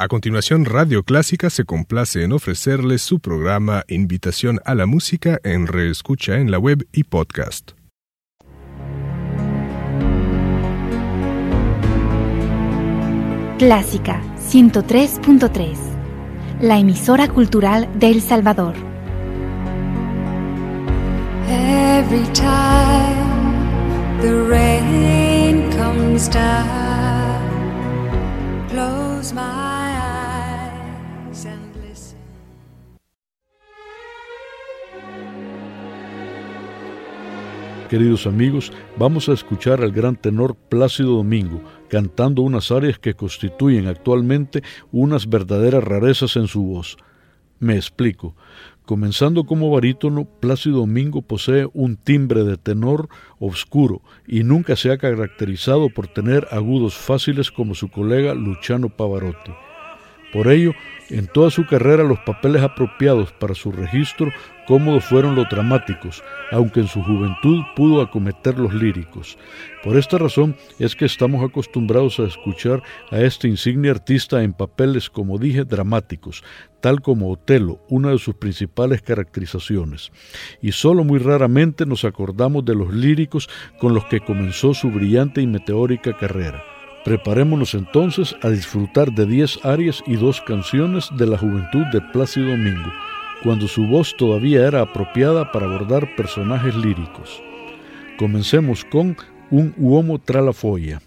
A continuación, Radio Clásica se complace en ofrecerles su programa Invitación a la Música en reescucha en la web y podcast. Clásica 103.3, la emisora cultural de El Salvador. Every time the rain comes down, close my Queridos amigos, vamos a escuchar al gran tenor Plácido Domingo cantando unas áreas que constituyen actualmente unas verdaderas rarezas en su voz. Me explico. Comenzando como barítono, Plácido Domingo posee un timbre de tenor oscuro y nunca se ha caracterizado por tener agudos fáciles como su colega Luciano Pavarotti. Por ello, en toda su carrera los papeles apropiados para su registro cómodos fueron los dramáticos, aunque en su juventud pudo acometer los líricos. Por esta razón es que estamos acostumbrados a escuchar a este insigne artista en papeles, como dije, dramáticos, tal como Otelo, una de sus principales caracterizaciones. Y solo muy raramente nos acordamos de los líricos con los que comenzó su brillante y meteórica carrera. Preparémonos entonces a disfrutar de 10 arias y dos canciones de la juventud de Plácido Domingo, cuando su voz todavía era apropiada para abordar personajes líricos. Comencemos con Un uomo tra la folla.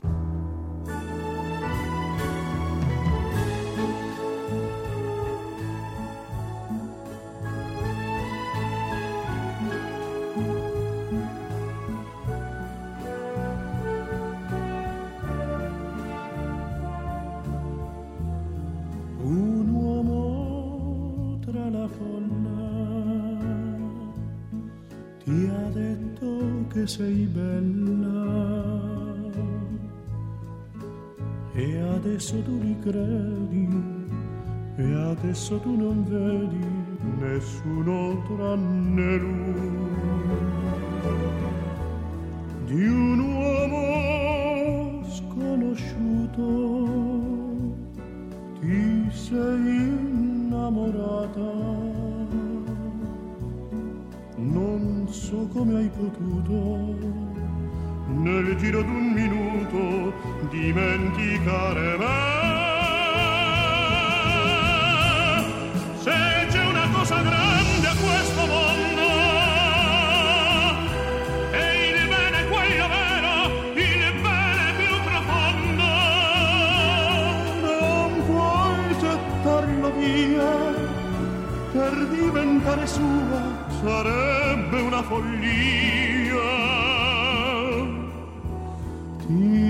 Sei bella. E adesso tu ricredi e adesso tu non vedi nessuno tranne lui di un dimenticare me. Se c'è una cosa grande a questo mondo, è il bene quello vero, il bene più profondo. Non puoi gettarlo via per diventare sua sarebbe una follia. Ti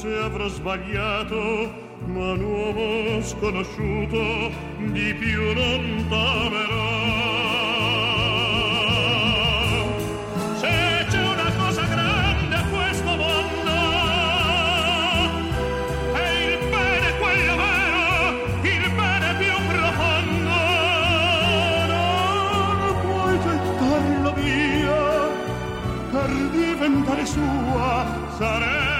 forse avrò sbagliato, ma un uomo sconosciuto di più non t'amerò. Se c'è una cosa grande a questo mondo, è il bene quello vero, il bene più profondo. Non puoi gettarlo via, per diventare sua sarei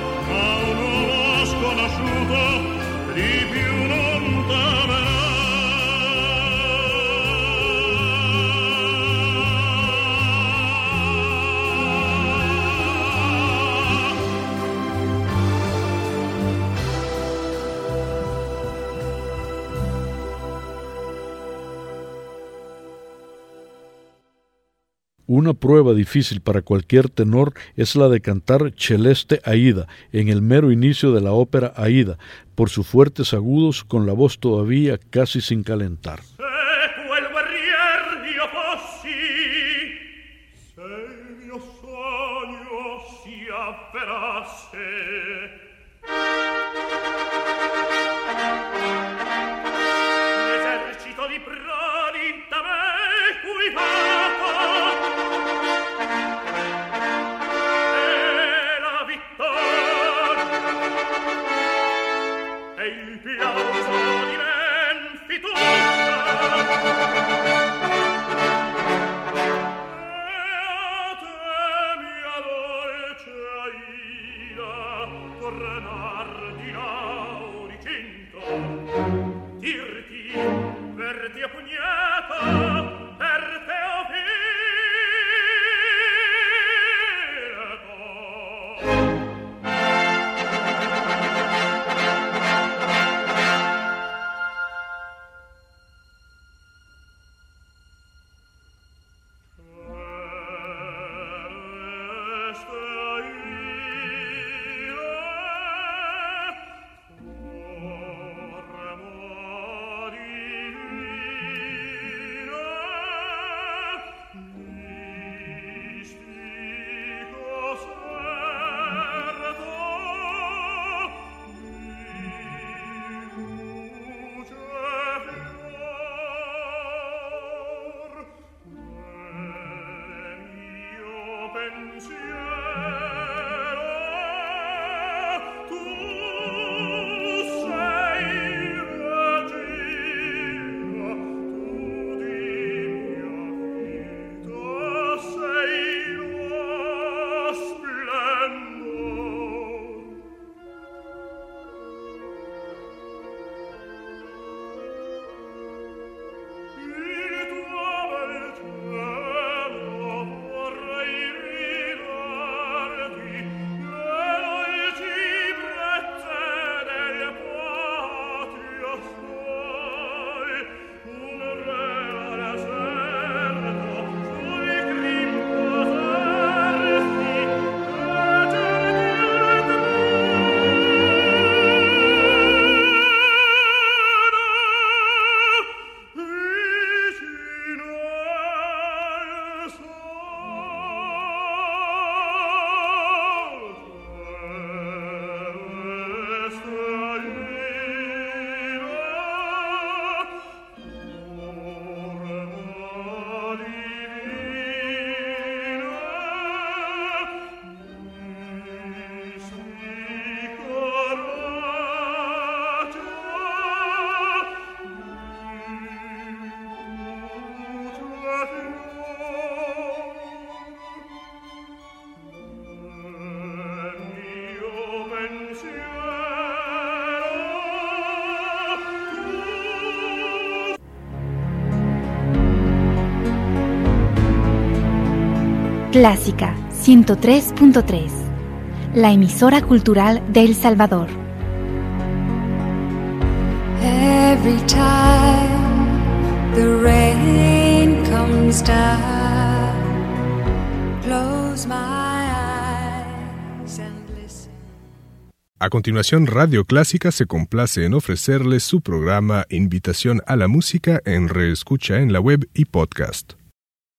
Una prueba difícil para cualquier tenor es la de cantar Celeste Aida en el mero inicio de la ópera Aida, por sus fuertes agudos con la voz todavía casi sin calentar. torna Clásica 103.3, la emisora cultural de El Salvador. Every time the rain comes down, close my eyes and listen. A continuación, Radio Clásica se complace en ofrecerles su programa Invitación a la Música en reescucha en la web y podcast.